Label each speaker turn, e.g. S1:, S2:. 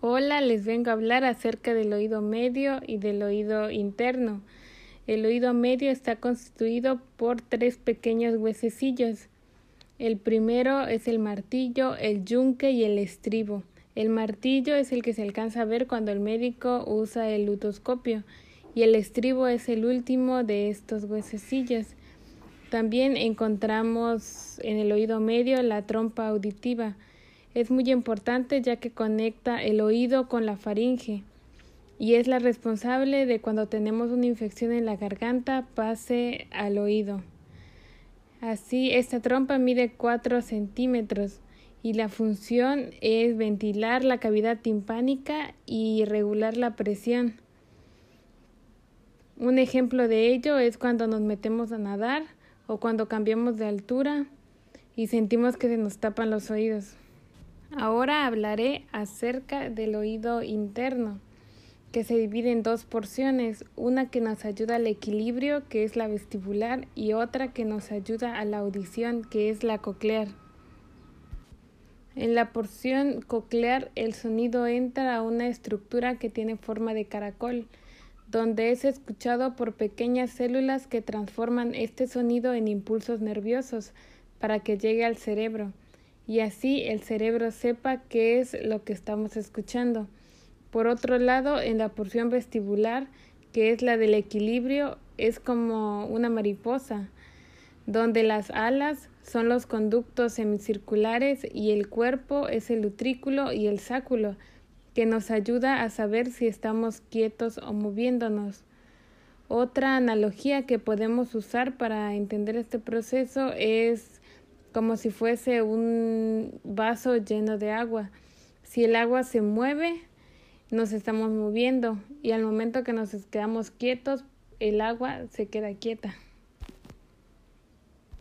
S1: Hola, les vengo a hablar acerca del oído medio y del oído interno. El oído medio está constituido por tres pequeños huesecillos. El primero es el martillo, el yunque y el estribo. El martillo es el que se alcanza a ver cuando el médico usa el lutoscopio y el estribo es el último de estos huesecillos. También encontramos en el oído medio la trompa auditiva es muy importante ya que conecta el oído con la faringe y es la responsable de cuando tenemos una infección en la garganta pase al oído. Así, esta trompa mide 4 centímetros y la función es ventilar la cavidad timpánica y regular la presión. Un ejemplo de ello es cuando nos metemos a nadar o cuando cambiamos de altura y sentimos que se nos tapan los oídos. Ahora hablaré acerca del oído interno, que se divide en dos porciones, una que nos ayuda al equilibrio, que es la vestibular, y otra que nos ayuda a la audición, que es la coclear. En la porción coclear el sonido entra a una estructura que tiene forma de caracol, donde es escuchado por pequeñas células que transforman este sonido en impulsos nerviosos para que llegue al cerebro y así el cerebro sepa qué es lo que estamos escuchando. Por otro lado, en la porción vestibular, que es la del equilibrio, es como una mariposa, donde las alas son los conductos semicirculares y el cuerpo es el utrículo y el sáculo, que nos ayuda a saber si estamos quietos o moviéndonos. Otra analogía que podemos usar para entender este proceso es como si fuese un vaso lleno de agua. Si el agua se mueve, nos estamos moviendo y al momento que nos quedamos quietos, el agua se queda quieta.